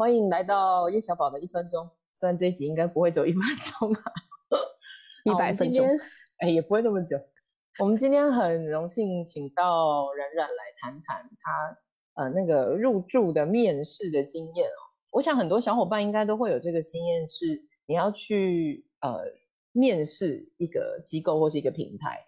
欢迎来到叶小宝的一分钟。虽然这一集应该不会走一分钟啊，一百分钟，哎，也不会那么久。我们今天很荣幸请到冉冉来谈谈他呃那个入住的面试的经验哦。我想很多小伙伴应该都会有这个经验，是你要去呃面试一个机构或是一个平台，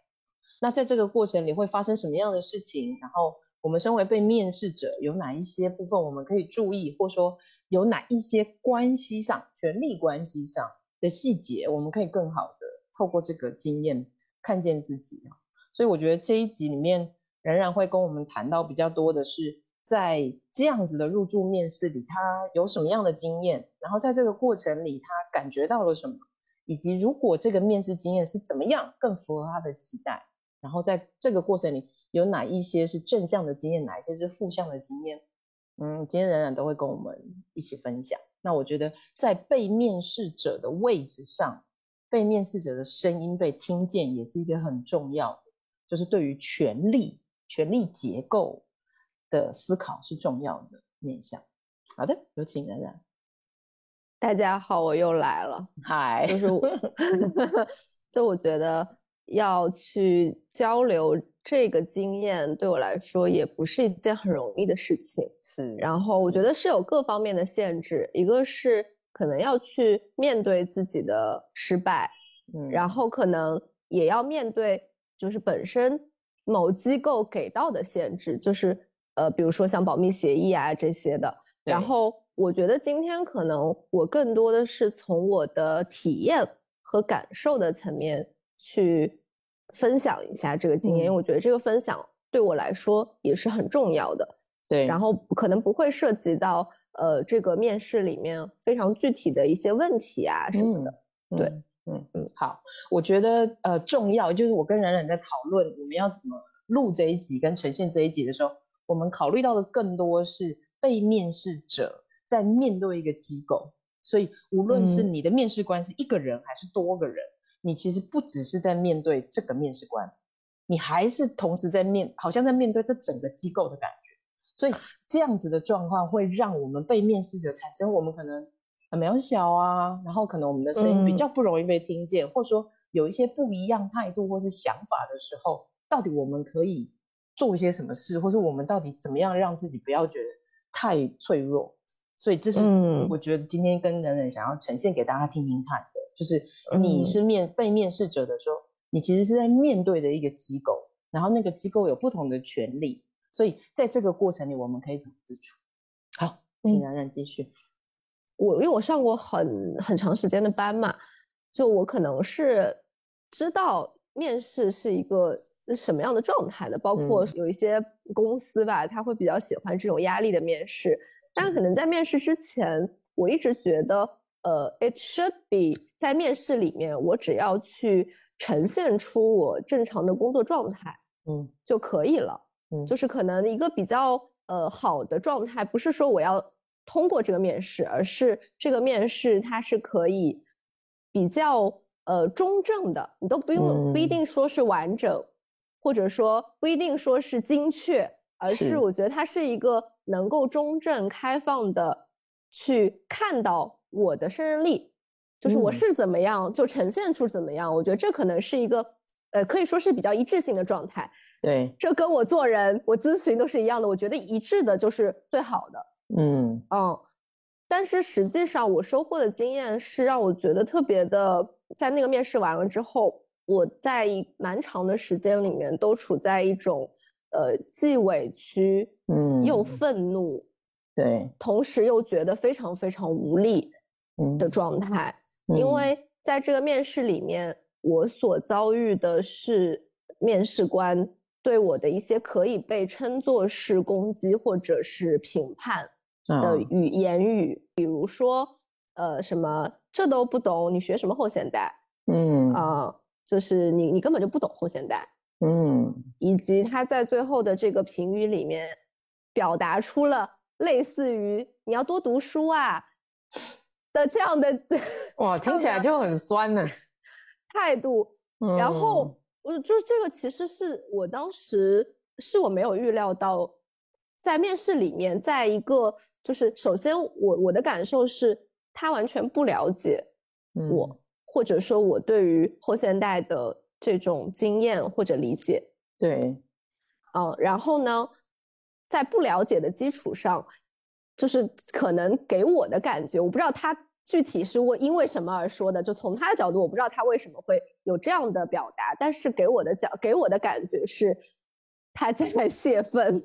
那在这个过程里会发生什么样的事情？然后我们身为被面试者，有哪一些部分我们可以注意，或说有哪一些关系上、权力关系上的细节，我们可以更好的透过这个经验看见自己啊。所以我觉得这一集里面，仍然会跟我们谈到比较多的是，在这样子的入住面试里，他有什么样的经验，然后在这个过程里，他感觉到了什么，以及如果这个面试经验是怎么样更符合他的期待，然后在这个过程里有哪一些是正向的经验，哪一些是负向的经验，嗯，今天冉冉都会跟我们一起分享。那我觉得在被面试者的位置上，被面试者的声音被听见，也是一个很重要的。就是对于权力、权力结构的思考是重要的面向。好的，有请冉冉。大家好，我又来了。嗨，就是，就我觉得要去交流这个经验，对我来说也不是一件很容易的事情。是，然后我觉得是有各方面的限制，一个是可能要去面对自己的失败，嗯，然后可能也要面对。就是本身某机构给到的限制，就是呃，比如说像保密协议啊这些的。然后我觉得今天可能我更多的是从我的体验和感受的层面去分享一下这个经验，因为我觉得这个分享对我来说也是很重要的。对，然后可能不会涉及到呃这个面试里面非常具体的一些问题啊什么的。对。嗯嗯，好，我觉得呃重要就是我跟冉冉在讨论我们要怎么录这一集跟呈现这一集的时候，我们考虑到的更多是被面试者在面对一个机构，所以无论是你的面试官是一个人还是多个人，你其实不只是在面对这个面试官，你还是同时在面，好像在面对这整个机构的感觉，所以这样子的状况会让我们被面试者产生我们可能。很渺小啊，然后可能我们的声音比较不容易被听见，或者说有一些不一样态度或是想法的时候，到底我们可以做一些什么事，或是我们到底怎么样让自己不要觉得太脆弱？所以这是我觉得今天跟人人想要呈现给大家听听看的，就是你是面被面试者的时候，你其实是在面对的一个机构，然后那个机构有不同的权利，所以在这个过程里，我们可以怎么自处？好，请冉冉继续。我因为我上过很很长时间的班嘛，就我可能是知道面试是一个什么样的状态的，包括有一些公司吧，他会比较喜欢这种压力的面试。但可能在面试之前，我一直觉得，呃，it should be 在面试里面，我只要去呈现出我正常的工作状态，嗯，就可以了。嗯，就是可能一个比较呃好的状态，不是说我要。通过这个面试，而是这个面试它是可以比较呃中正的，你都不用不一定说是完整，或者说不一定说是精确，而是我觉得它是一个能够中正开放的去看到我的胜任力，就是我是怎么样就呈现出怎么样。我觉得这可能是一个呃可以说是比较一致性的状态。对，这跟我做人我咨询都是一样的，我觉得一致的就是最好的。嗯。嗯，但是实际上我收获的经验是让我觉得特别的，在那个面试完了之后，我在蛮长的时间里面都处在一种呃既委屈嗯又。愤怒，对，同时又觉得非常非常无力的。状态，因为在这个面试里面，我所遭遇的是面试官对我的一些可以被称作是攻击或者是评判。的语言语，比如说，呃，什么这都不懂，你学什么后现代？嗯啊，就是你你根本就不懂后现代。嗯，以及他在最后的这个评语里面，表达出了类似于你要多读书啊 的这样的 哇，听起来就很酸呢态度。然后我就是这个，其实是我当时是我没有预料到，在面试里面，在一个。就是首先我我的感受是他完全不了解我，嗯或者说我对于后现代的这种经验或者理解，对，嗯，然后呢，在不了解的基础上，就是可能给我的感觉，我不知道他具体是为因为什么而说的，就从他的角度，我不知道他为什么会有这样的表达，但是给我的角给我的感觉是他在 泄愤，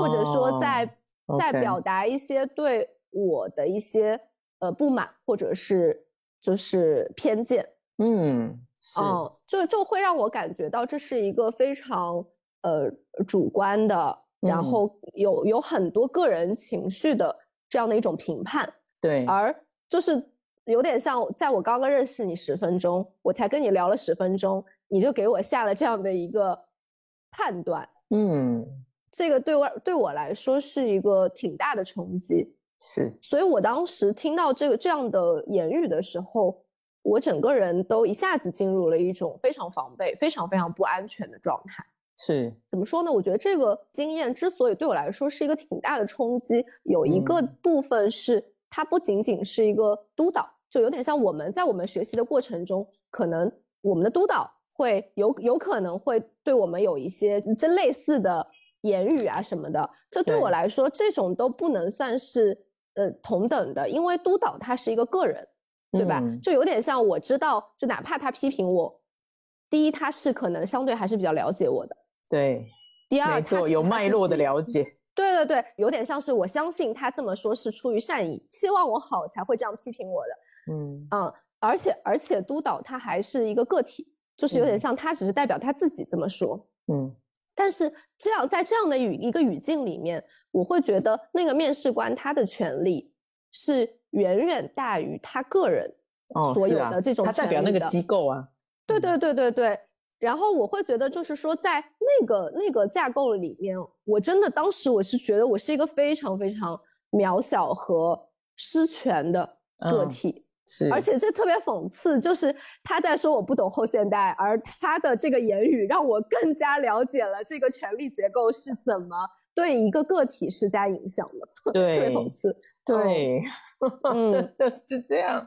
或者说在哦在表达一些对我的一些呃不满，或者是就是偏见。嗯，哦，嗯，就就会让我感觉到这是一个非常呃主观的，然嗯。后有有很多个人情绪的这样的一种评判，对，而就是有点像在我刚刚认识你十分钟，我才跟你聊了十分钟，你就给我下了这样的一个判断，嗯，这个对我对我来说是一个挺大的冲击。是，所以我当时听到这个这样的言语的时候，我整个人都一下子进入了一种非常防备、非常非常不安全的状态。是，怎么说呢？我觉得这个经验之所以对我来说是一个挺大的冲击，有一个嗯部分是它不仅仅是一个督导，就有点像我们在我们学习的过程中，可能我们的督导会有有可能会对我们有一些这类似的言语啊什么的。这对我来说，这种都不能算是呃同等的，因为督导他是一个个人，对吧？嗯就有点像我知道，就哪怕他批评我，第一他是可能相对还是比较了解我的。对，第二，有脉络的了解，对对对，有点像是我相信他这么说是出于善意，希望我好才会这样批评我的。嗯，嗯，而且而且督导他还是一个个体，就是有点嗯像他只是代表他自己这么说。嗯，但是这样在这样的语一个语境里面，我会觉得那个面试官他的权利是远远大于他个人哦，所有的这种他代表那个权利的机构啊，嗯对对对对对。然后我会觉得，就是说，在那个那个架构里面，我真的当时我是觉得我是一个非常非常渺小和失权的个嗯体，是，而且这特别讽刺，就是他在说我不懂后现代，而他的这个言语让我更加了解了这个权力结构是怎么对一个个体施加影响的，对 特别讽刺。对，嗯。真的是这样，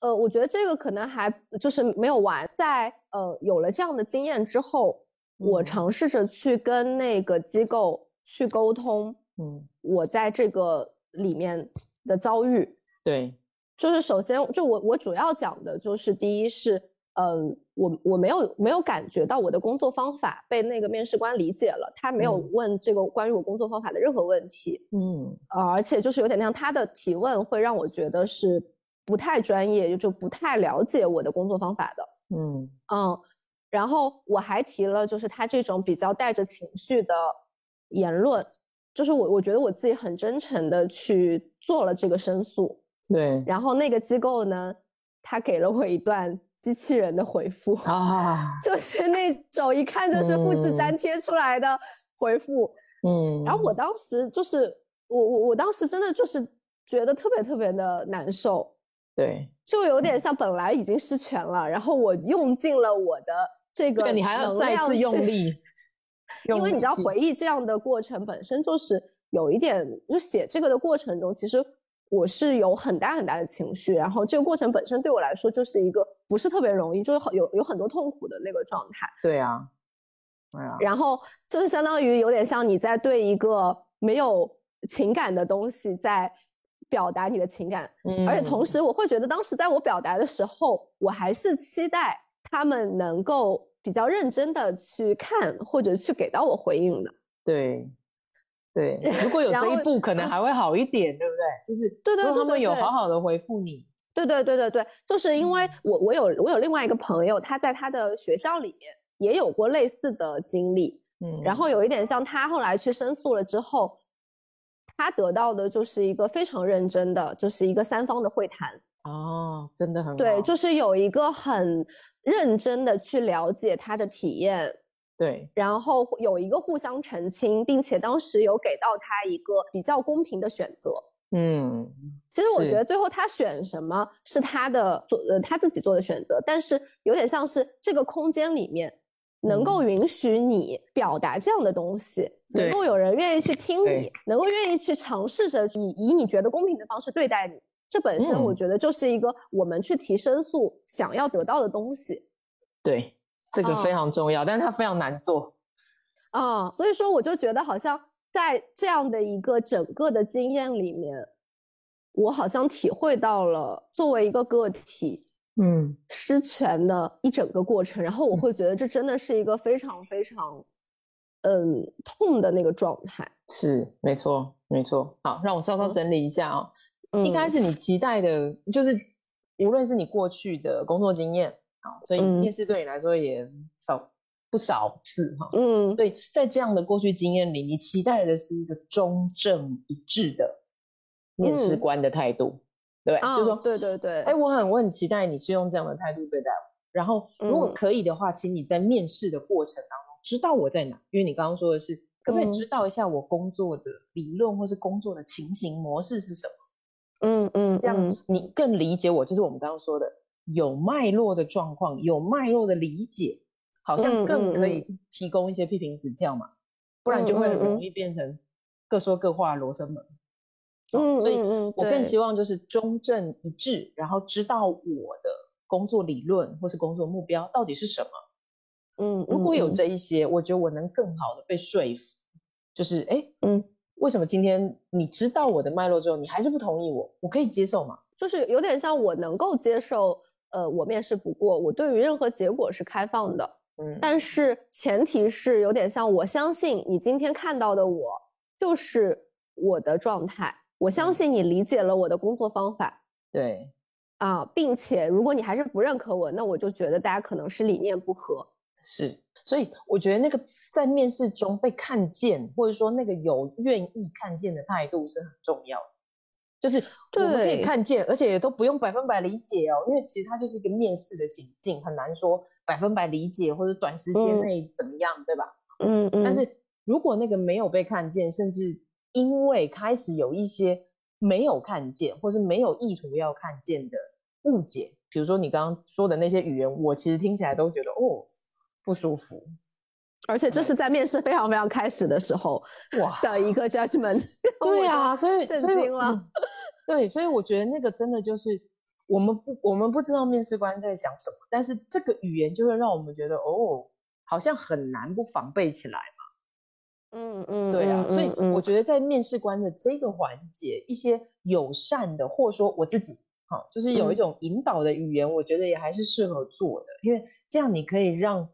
呃，我觉得这个可能还就是没有完，在呃有了这样的经验之后，我嗯。尝试着去跟那个机构去沟通嗯，我在这个里面的遭遇。对，就是首先，就我我主要讲的就是第一是，呃，我我没有没有感觉到我的工作方法被那个面试官理解了，他没有嗯。问这个关于我工作方法的任何问题，嗯，呃，而且就是有点像他的提问会让我觉得是不太专业，就不太了解我的工作方法的。嗯，嗯，然后我还提了，就是他这种比较带着情绪的言论，就是我我觉得我自己很真诚的去做了这个申诉，对，然后那个机构呢，他给了我一段机器人的回复，啊，就是那种一看就是复制粘贴出来的回复，嗯，然后我当时就是我我我当时真的就是觉得特别特别的难受，对，就有。点像本来已经失权了，然后我用尽了我的这个你还要再次用力，因为你知道回忆这样的过程本身就是有一点，就写这个的过程中，其实我是有很大很大的情绪，然后这个过程本身对我来说就是一个不是特别容易，就是很有有很多痛苦的那个状态。对啊，对啊，然后就是相当于有点像你在对一个没有情感的东西在表达你的情感，而且同嗯时我会觉得当时在我表达的时候，我还是期待他们能够比较认真的去看或者去给到我回应的。对。对，如果有这一步，可能还会好一点，对不对？就是对对如果他们有好好的回复你，对对对对对，就是因为嗯。我我有我有另外一个朋友，他在他的学校里面也有过类似的经历，嗯，然后有一点像他后来去申诉了之后，他得到的就是一个非常认真的，就是一个三方的会谈，哦，真的很对，就是有一个很认真的去了解他的体验，对，然后有一个互相澄清，并且当时有给到他一个比较公平的选择。嗯，其实我觉得最后他选什么是他的做呃他自己做的选择，但是有点像是这个空间里面能够嗯。允许你表达这样的东西，能够有人愿意去听你，能够愿意去尝试着以以你觉得公平的方式对待你，这本身我觉得就是一个我们去提申诉想要得到的东西。对，这个非常重要，但是它非常难做。啊，所以说我就觉得好像在这样的一个整个的经验里面，我好像体会到了作为一个个体，嗯，失权的一整个过程，然后我会觉得这真的是一个非常非常，嗯，痛的那个状态。是，没错，没错。好，让我稍稍整理一下啊。一开始你期待的就是，无论是你过去的工作经验啊，所以面试对你来说也少。不少次哈，嗯，对，在这样的过去经验里，你期待的是一个中正一致的面试官的态度，对不对？就说对对对，哎，我很我很期待你是用这样的态度对待我。然后，如果可以的话，请你在面试的过程当中知道我在哪，因为你刚刚说的是可不可以知道一下我工作的理论或是工作的情形模式是什么？嗯嗯，这样你更理解我，就是我们刚刚说的有脉络的状况，有脉络的理解。好像更可以提供一些批评指教嘛，不然就会容易变成各说各话罗生门。嗯，所以我更希望就是中正一致，然后知道我的工作理论或是工作目标到底是什么。嗯，如果有这一些，我觉得我能更好的被说服。就是哎，嗯，为什么今天你知道我的脉络之后，你还是不同意我？我可以接受吗？就是有点像我能够接受，呃，我面试不过，我对于任何结果是开放的。嗯但是前提是有点像，我相信你今天看到的我就是我的状态，我相信你理解了我的工作方法，对，啊，并且如果你还是不认可我，那我就觉得大家可能是理念不合。是，所以我觉得那个在面试中被看见，或者说那个有愿意看见的态度是很重要的，就是我们可以看见，而且也都不用百分百理解哦，因为其实它就是一个面试的情境，很难说。百分百理解或者短时间内怎么样，对吧？嗯嗯。但是如果那个没有被看见，甚至因为开始有一些没有看见，或是没有意图要看见的误解，比如说你刚刚说的那些语言，我其实听起来都觉得哦不舒服。而且这是在面试非常非常开始的时候哇的一个 judgment。对啊，所以震惊了。对，所以我觉得那个真的就是。我们不，我们不知道面试官在想什么，但是这个语言就会让我们觉得，哦，好像很难不防备起来嘛。嗯嗯，对啊，所以我觉得在面试官的这个环节，一些友善的，或者说我自己，好，就是有一种引导的语言，我觉得也还是适合做的，因为这样你可以让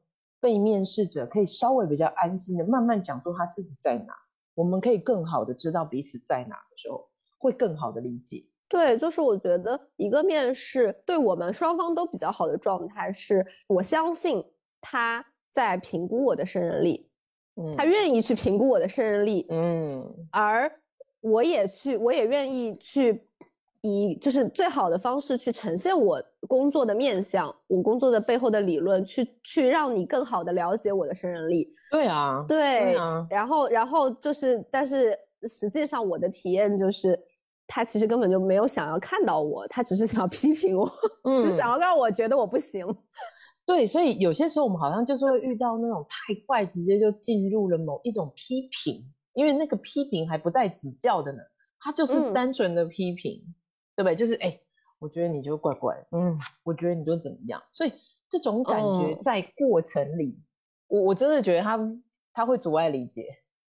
被面试者可以稍微比较安心的慢慢讲出他自己在哪，我们可以更好的知道彼此在哪的时候，会更好的理解。对，就是我觉得一个面试对我们双方都比较好的状态是，我相信他在评估我的胜任力，嗯，他愿意去评估我的胜任力，嗯，而我也去，我也愿意去以就是最好的方式去呈现我工作的面相，我工作的背后的理论，去去让你更好的了解我的胜任力。对啊，对，然后然后就是，但是实际上我的体验就是。他其实根本就没有想要看到我，他只是想要批评我，只想要让我觉得我不行。对，所以有些时候我们好像就是会遇到那种太快，直接就进入了某一种批评，因为那个批评还不带指教的呢，他就是单纯的批评，对不对？就是哎，我觉得你就怪怪，嗯，我觉得你就怎么样，所以这种感觉在过程里，我我真的觉得他他会阻碍理解，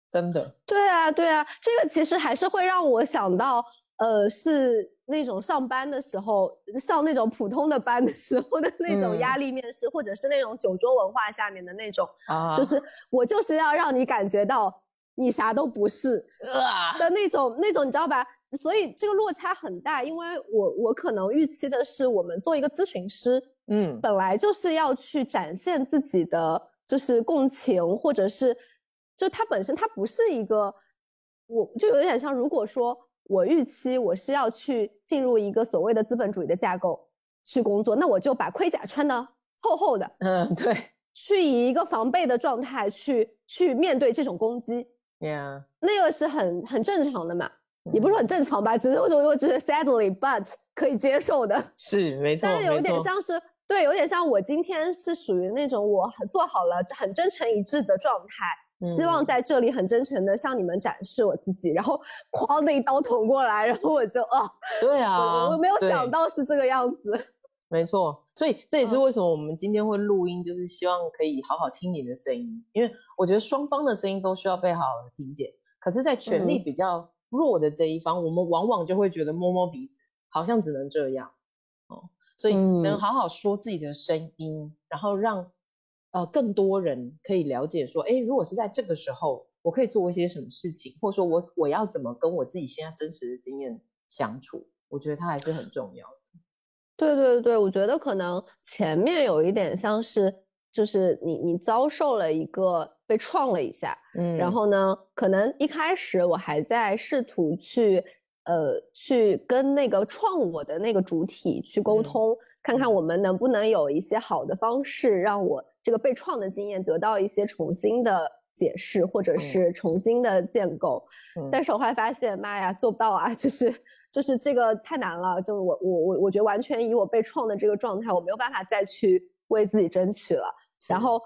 真的。对啊，对啊，这个其实还是会让我想到。呃，是那种上班的时候，上那种普通的班的时候的那种压力面试，或者是那种酒桌文化下面的那种，啊，就是我就是要让你感觉到你啥都不是的那种那种，你知道吧？所以这个落差很大，因为我我可能预期的是，我们做一个咨询师，嗯，本来就是要去展现自己的就是共情，或者是就它本身它不是一个，我就有点像如果说。我预期我是要去进入一个所谓的资本主义的架构去工作，那我就把盔甲穿的厚厚的，嗯，对，去以一个防备的状态去去面对这种攻击，Yeah，那个是很很正常的嘛，也不是很正常吧，只是我我觉得 sadly but 可以接受的，是没错，但是有点像是对，有点像我今天是属于那种我很做好了很真诚一致的状态。希望在这里很真诚的向你们展示我自己，然后哐的一刀捅过来，然后我就哦，对啊，我我没有想到是这个样子。没错，所以这也是为什么我们今天会录音，就是希望可以好好听你的声音，因为我觉得双方的声音都需要被好好的听见。可是，在权力比较弱的这一方，我们往往就会觉得摸摸鼻子，好像只能这样哦。所以，能好好说自己的声音，然后让呃更多人可以了解说，哎，如果是在这个时候，我可以做一些什么事情，或者说我我要怎么跟我自己现在真实的经验相处，我觉得它还是很重要的。对对对，我觉得可能前面有一点像是，就是你你遭受了一个被创了一下，嗯，然后呢，可能一开始我还在试图去，呃，去跟那个创我的那个主体去沟通，看看我们能不能有一些好的方式，让我这个被创的经验得到一些重新的解释，或者是重新的建构。但是我后来发现，妈呀，做不到啊，就是。就是这个太难了，就我我我我觉得完全以我被创的这个状态，我没有办法再去为自己争取了。然后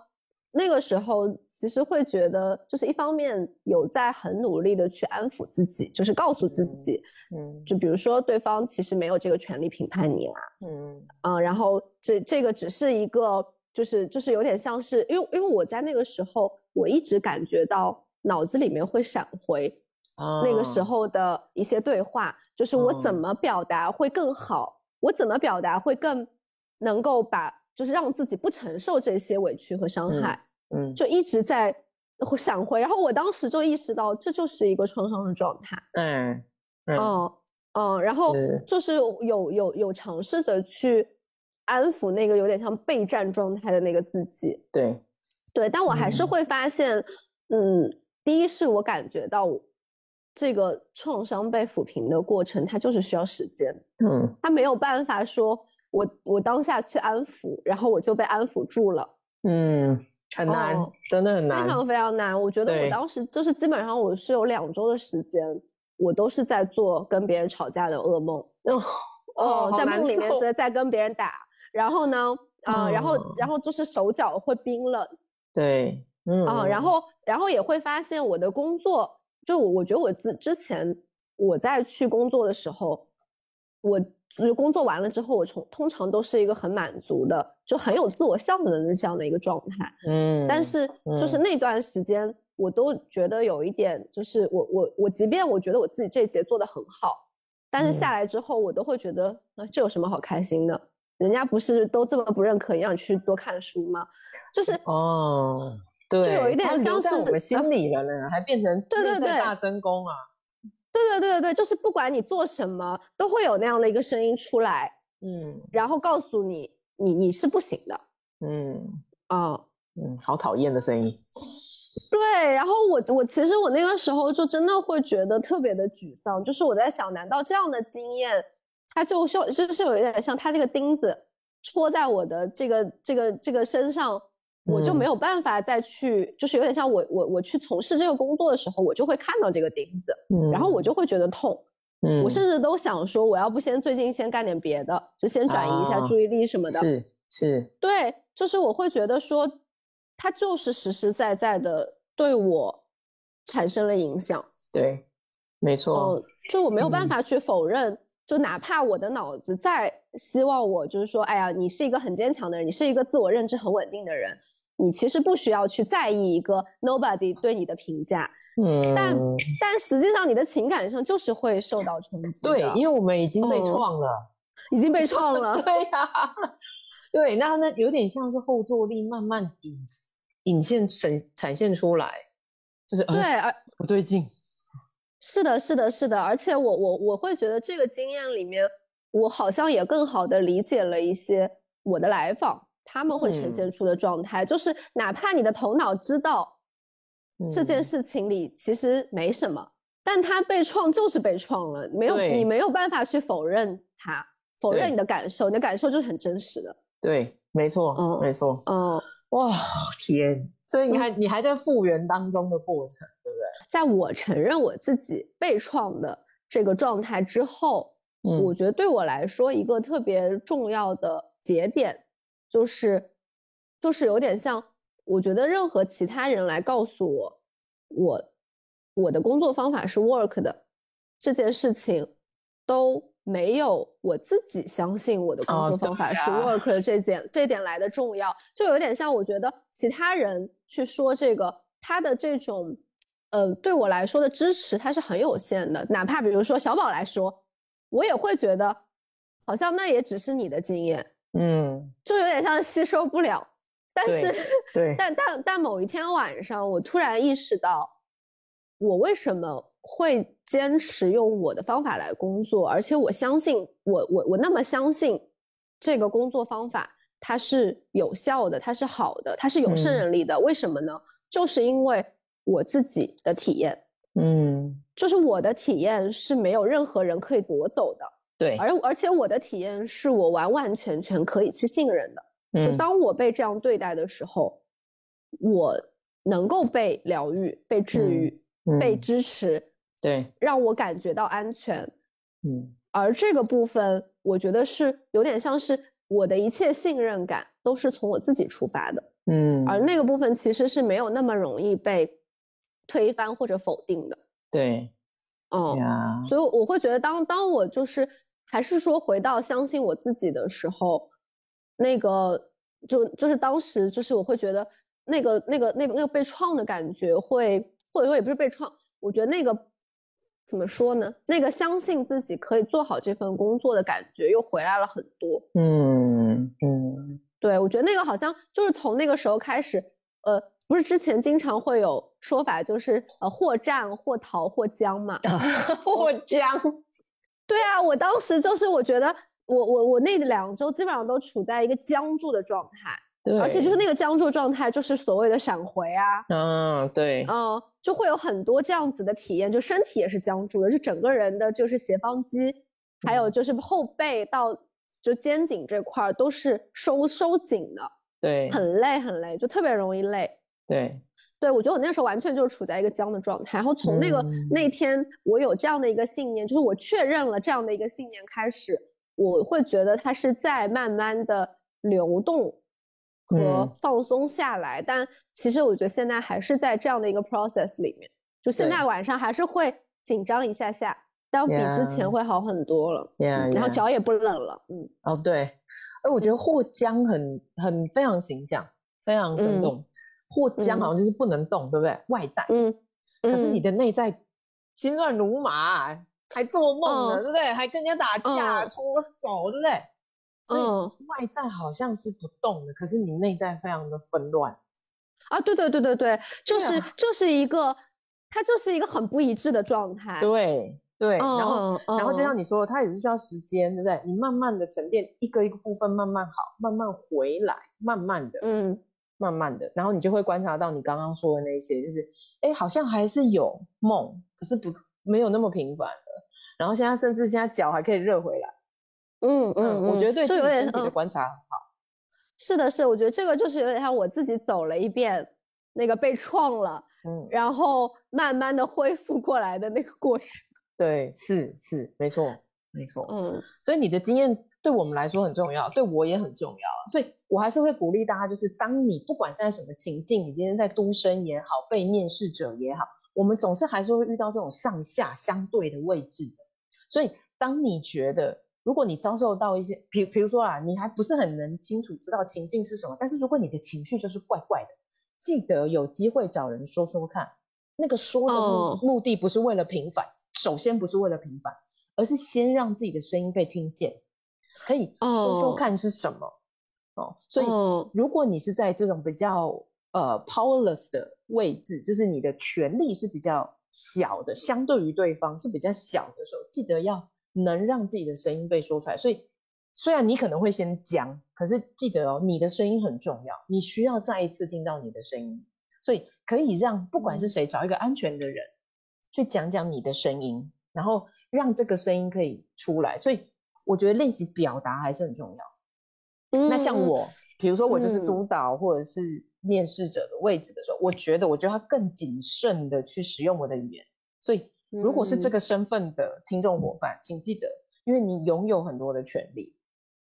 那个时候其实会觉得，就是一方面有在很努力的去安抚自己，就是告诉自己，嗯，就比如说对方其实没有这个权利评判你啦，嗯。嗯，然后这这个只是一个，就是就是有点像是，因为因为我在那个时候，我一直感觉到脑子里面会闪回。那个时。候的一些对话，就是我怎么表达会更好，我怎么表达会更能够把，就是让自己不承受这些委屈和伤害，嗯，就一直在闪回，然后我当时就意识到这就是一个创伤的状态，嗯，嗯。嗯，然后就是有有有尝试着去安抚那个有点像备战状态的那个自己，对，对，但我还是会发现，嗯，第一是我感觉到。这个创伤被抚平的过程，它就是需要时间。嗯，它没有办法说，我我当下去安抚，然后我就被安抚住了。嗯，很难，真的很难，非常非常难。我觉得我当时就是基本上我是有两周的时间，我都是在做跟别人吵架的噩梦。哦，在梦里面在在跟别人打，然后呢，啊，然后然后就是手脚会冰冷。对，嗯，啊，然后然后也会发现我的工作。就我，我觉得我之之前我在去工作的时候，我就是工作完了之后，我从通常都是一个很满足的，就很有自我效能的这样的一个状态。嗯，但是就是那段时间，我都觉得有一点，就是我我我，即便我觉得我自己这一节做的很好，但是下来之后，我都会觉得啊，这有什么好开心的？人家不是都这么不认可，让你去多看书吗？就是哦。对，就有一点像是我们心里了呢，还变成对对对大声公啊，对对对对对，就是不管你做什么，都会有那样的一个声音出来，嗯，然后告诉你，你你是不行的，嗯。啊嗯，好讨厌的声音，对，然后我我其实我那个时候就真的会觉得特别的沮丧，就是我在想，难道这样的经验，它就像就是有一点像它这个钉子戳在我的这个这个这个身上。我就没有办法再去，就是有点像我我我去从事这个工作的时候，我就会看到这个钉子，嗯然后我就会觉得痛，嗯，我甚至都想说，我要不先最近先干点别的，就先转移一下注意力什么的，是是，对，就是我会觉得说，它就是实实在在的对我产生了影响，对，没错，嗯就我没有办法去否认。就哪怕我的脑子再希望我，就是说，哎呀，你是一个很坚强的人，你是一个自我认知很稳定的人，你其实不需要去在意一个 nobody 对你的评价，嗯，但但实际上你的情感上就是会受到冲击。对，因为我们已经被创了，已经被创了。对呀，对，那那有点像是后坐力慢慢引引现呈展现出来，就是对，而不对劲。是的，是的，是的，而且我我我会觉得这个经验里面，我好像也更好的理解了一些我的来访他们会呈现出的状态，就是哪怕你的头脑知道这件事情里其实没什么，但他被创就是被创了，没有你没有办法去否认它，否认你的感受，你的感受就是很真实的。对，没错，嗯，没错，嗯，哇天，所以你还你还在复原当中的过程。对不对？在我承认我自己被创的这个状态之后，嗯，我觉得对我来说一个特别重要的节点，就是，就是有点像，我觉得任何其他人来告诉我我我的工作方法是 work 的这件事情，都没有我自己相信我的工作方法是 work 的这点这点来的重要。就有点像我觉得其他人去说这个，他的这种呃对我来说的支持，它是很有限的。哪怕比如说小宝来说，我也会觉得好像那也只是你的经验，嗯，就有点像吸收不了。但是，对，但但但某一天晚上，我突然意识到，我为什么会坚持用我的方法来工作，而且我相信我我我那么相信这个工作方法它是有效的，它是好的，它是有胜任力的。为什么呢？就是因为我自己的体验，嗯，就是我的体验是没有任何人可以夺走的，对，而而且我的体验是我完完全全可以去信任的。就当我被这样对待的时候，我能够被疗愈、被治愈、被支持，对，让我感觉到安全。嗯，而这个部分，我觉得是有点像是我的一切信任感都是从我自己出发的。嗯，而那个部分其实是没有那么容易被推翻或者否定的。对，哦，所以我会觉得，当当我就是还是说回到相信我自己的时候。那个就就是当时就是我会觉得那个那个那个那个被创的感觉会或者说也不是被创，我觉得那个怎么说呢？那个相信自己可以做好这份工作的感觉又回来了很多。嗯嗯，对，我觉得那个好像就是从那个时候开始，呃，不是之前经常会有说法，就是呃或战或逃或僵嘛，或僵。对啊，我当时就是我觉得。我我我那两周基本上都处在一个僵住的状态，对，而且就是那个僵住状态，就是所谓的闪回啊，嗯，对，嗯，就会有很多这样子的体验，就身体也是僵住的，就整个人的就是斜方肌，还有就是后背到就肩颈这块儿都是收收紧的，对，很累很累，就特别容易累，对，对我觉得我那时候完全就是处在一个僵的状态，然后从那个那天我有这样的一个信念，就是我确认了这样的一个信念开始。我会觉得它是在慢慢的流动和放松下来，但其实我觉得现在还是在这样的一个 process 里面。就现在晚上还是会紧张一下下，但比之前会好很多了。然后脚也不冷了。嗯，哦对，哎，我觉得或僵很很非常形象，非常生动。或僵好像就是不能动，对不对？外在，嗯，可是你的内在心乱如麻。还做梦呢，对不对？还跟人家打架、搓手，对不对？所以外在好像是不动的，可是你内在非常的纷乱啊！对对对对对，就是就是一个，它就是一个很不一致的状态。对对，然后然后就像你说，它也是需要时间，对不对？你慢慢的沉淀，一个一个部分慢慢好，慢慢回来，慢慢的，嗯，慢慢的，然后你就会观察到你刚刚说的那些，就是哎，好像还是有梦，可是不没有那么频繁了。然后现在甚至现在脚还可以热回来，嗯嗯，我觉得对身体的观察很好。是的，是，我觉得这个就是有点像我自己走了一遍那个被创了，嗯，然后慢慢的恢复过来的那个过程。对，是是，没错没错，嗯，所以你的经验对我们来说很重要，对我也很重要，所以我还是会鼓励大家，就是当你不管是在什么情境，你今天在都生也好，被面试者也好，我们总是还是会遇到这种上下相对的位置的。所以，当你觉得，如果你遭受到一些，比比如说啊，你还不是很能清楚知道情境是什么，但是如果你的情绪就是怪怪的，记得有机会找人说说看。那个说的目目的不是为了平反，首先不是为了平反，而是先让自己的声音被听见，可以说说看是什么。哦，所以如果你是在这种比较呃 powerless 的位置，就是你的权力是比较。小的相对于对方是比较小的时候，记得要能让自己的声音被说出来。所以虽然你可能会先讲，可是记得哦，你的声音很重要，你需要再一次听到你的声音。所以可以让不管是谁找一个安全的人去讲讲你的声音，然后让这个声音可以出来。所以我觉得练习表达还是很重要。那像我，比如说我就是督导或者是。面试者的位置的时候，我觉得，我觉得他更谨慎的去使用我的语言。所以，如果是这个身份的听众伙伴，请记得，因为你拥有很多的权利，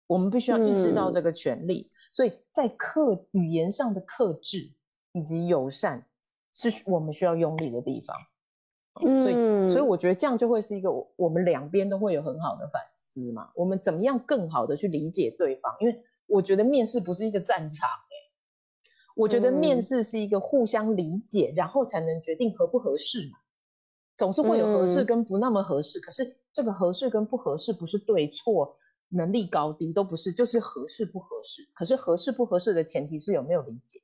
我们必须要意识到这个权利。所以在克语言上的克制以及友善，是我们需要用力的地方。所以，所以我觉得这样就会是一个我们两边都会有很好的反思嘛。我们怎么样更好的去理解对方？因为我觉得面试不是一个战场，哎，我觉得面试是一个互相理解，然后才能决定合不合适嘛。总是会有合适跟不那么合适，可是这个合适跟不合适不是对错、能力高低都不是，就是合适不合适。可是合适不合适的前提是有没有理解？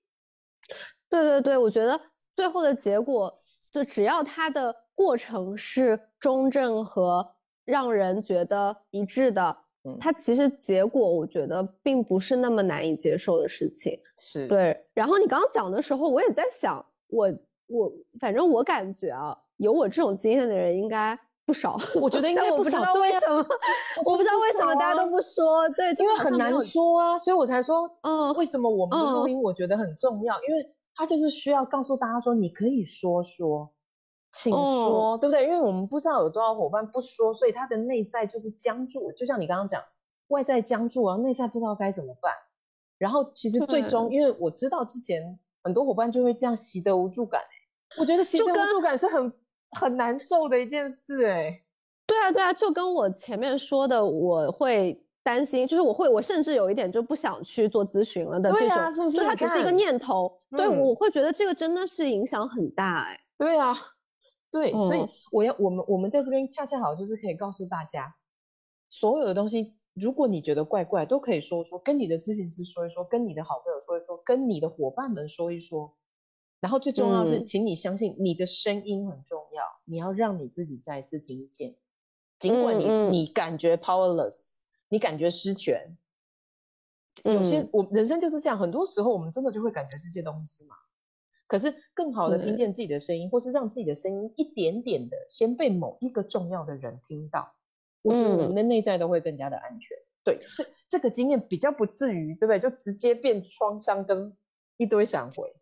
对对对，我觉得最后的结果。就只要它的过程是中正和让人觉得一致的，嗯，它其实结果我觉得并不是那么难以接受的事情。是对。然后你刚刚讲的时候，我也在想，我我反正我感觉啊，有我这种经验的人应该不少。我觉得应该不少。为什么？我不知道为什么大家都不说。对，因为很难说啊，所以我才说，嗯，为什么我们的录音我觉得很重要，因为。他就是需要告诉大家说，你可以说说，请说，对不对？因为我们不知道有多少伙伴不说，所以他的内在就是僵住。就像你刚刚讲，外在僵住啊，内在不知道该怎么办。然后其实最终，因为我知道之前很多伙伴就会这样习得无助感。我觉得习得无助感是很很难受的一件事。哎，对啊，对啊，就跟我前面说的，我会。担心就是我会，我甚至有一点就不想去做咨询了的这种，就它只是一个念头。对，我会觉得这个真的是影响很大哎。对啊，对，所以我要我们我们在这边恰恰好就是可以告诉大家，所有的东西，如果你觉得怪怪，都可以说说，跟你的咨询师说一说，跟你的好朋友说一说，跟你的伙伴们说一说。然后最重要是，请你相信你的声音很重要，你要让你自己再次听见，尽管你你感觉 powerless。你感觉失权，有些我人生就是这样，很多时候我们真的就会感觉这些东西嘛。可是更好的听见自己的声音，或是让自己的声音一点点的先被某一个重要的人听到，我觉得我们的内在都会更加的安全。对，这这个经验比较不至于，对不对？就直接变创伤跟一堆闪回。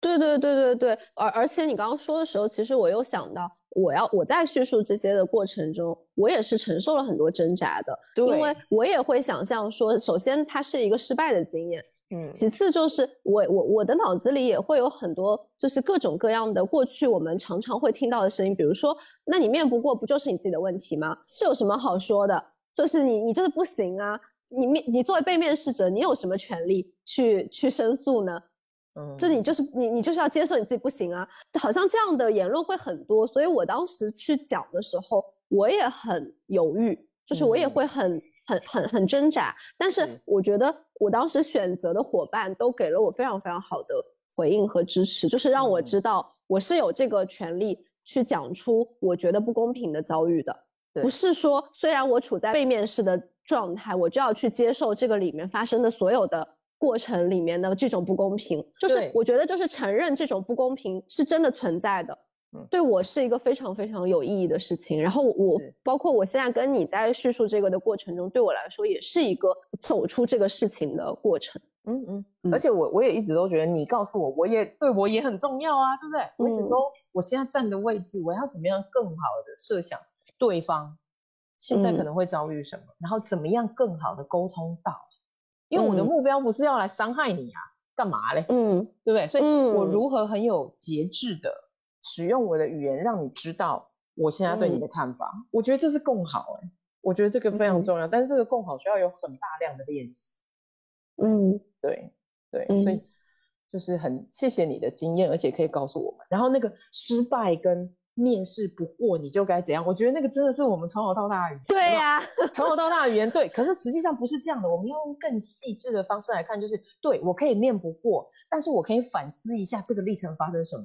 对对对对对，而而且你刚刚说的时候，其实我又想到。我要我在叙述这些的过程中，我也是承受了很多挣扎的，因为我也会想象说，首先它是一个失败的经验，嗯，其次就是我我我的脑子里也会有很多就是各种各样的过去我们常常会听到的声音，比如说，那你面不过不就是你自己的问题吗？这有什么好说的？就是你你就是不行啊，你面你作为被面试者，你有什么权利去去申诉呢？嗯，就你就是你，你就是要接受你自己不行啊，好像这样的言论会很多，所以我当时去讲的时候，我也很犹豫，就是我也会很很很很挣扎。但是我觉得我当时选择的伙伴都给了我非常非常好的回应和支持，就是让我知道我是有这个权利去讲出我觉得不公平的遭遇的，不是说虽然我处在被面试的状态，我就要去接受这个里面发生的所有的。过程里面的这种不公平，就是我觉得就是承认这种不公平是真的存在的，对我是一个非常非常有意义的事情。然后我包括我现在跟你在叙述这个的过程中，对我来说也是一个走出这个事情的过程。嗯嗯，而且我我也一直都觉得你告诉我，我也对我也很重要啊，对不对？我一直说我现在站的位置，我要怎么样更好的设想对方现在可能会遭遇什么，然后怎么样更好的沟通到。因为我的目标不是要来伤害你啊，干嘛嘞？嗯，对不对？所以我如何很有节制的使用我的语言，让你知道我现在对你的看法？我觉得这是共好哎，我觉得这个非常重要。但是这个共好需要有很大量的练习。嗯，对对，所以就是很谢谢你的经验，而且可以告诉我们。然后那个失败跟。面试不过你就该怎样？我觉得那个真的是我们从小到大的语言。对呀，从小到大的语言对。可是实际上不是这样的，我们要用更细致的方式来看，就是对我可以面不过，但是我可以反思一下这个历程发生什么，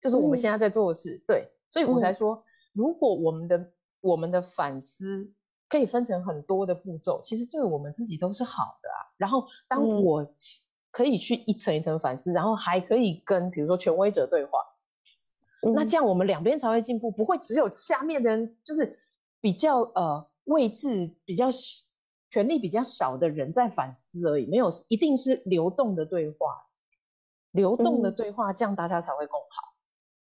就是我们现在在做的事。对，所以我才说，如果我们的我们的反思可以分成很多的步骤，其实对我们自己都是好的啊。然后当我可以去一层一层反思，然后还可以跟比如说权威者对话。那这样我们两边才会进步，不会只有下面的人，就是比较呃位置比较权力比较少的人在反思而已，没有一定是流动的对话，流动的对话，这样大家才会共好。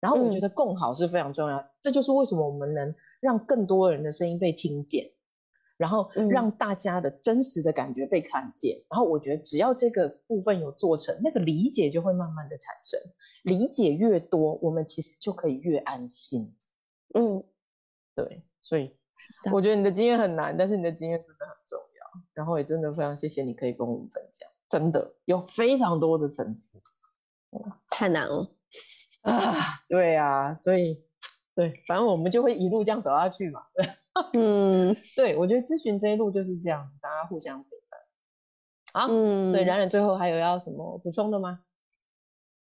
然后我觉得共好是非常重要，这就是为什么我们能让更多人的声音被听见。然后让大家的真实的感觉被看见。然后我觉得只要这个部分有做成，那个理解就会慢慢的产生。理解越多，我们其实就可以越安心。嗯，对，所以我觉得你的经验很难，但是你的经验真的很重要。然后也真的非常谢谢你可以跟我们分享，真的有非常多的层次。太难了啊！对啊，所以对，反正我们就会一路这样走下去嘛。嗯，对，我觉得咨询这一路就是这样子，大家互相陪伴。好，嗯，所以冉冉最后还有要什么补充的吗？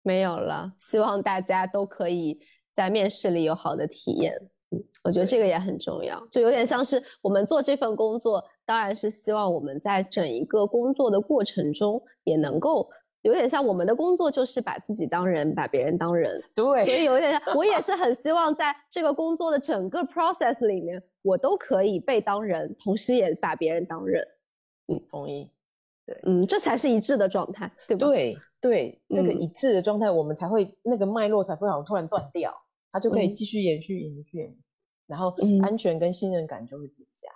没有了，希望大家都可以在面试里有好的体验。嗯，我觉得这个也很重要，就有点像是我们做这份工作，当然是希望我们在整一个工作的过程中也能够。有点像我们的工作就是把自己当人，把别人当人。对，所以有点像我也 是很希望在这个工作的整个 process 里面，我都可以被当人，同时也把别人当人。嗯，同意。对，嗯，这才是一致的状态，对吧？对对，这个一致的状态，我们才会那个脉络才不会突然断掉，它就可以继续延续、延续，然后安全跟信任感就会增加。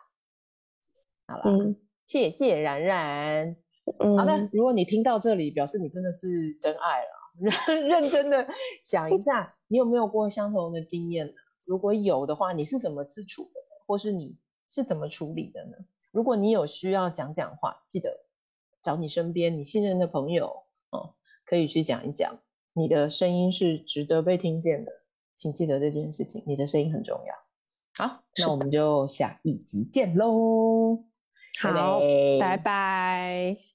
好了，嗯，谢谢冉冉。好的，如果你听到这里，表示你真的是真爱了。认认真的想一下，你有没有过相同的经验呢？如果有的话，你是怎么自处的，或是你是怎么处理的呢？如果你有需要讲讲话，记得找你身边你信任的朋友哦，可以去讲一讲。你的声音是值得被听见的，请记得这件事情，你的声音很重要。好，那我们就下一集见喽。好，拜拜。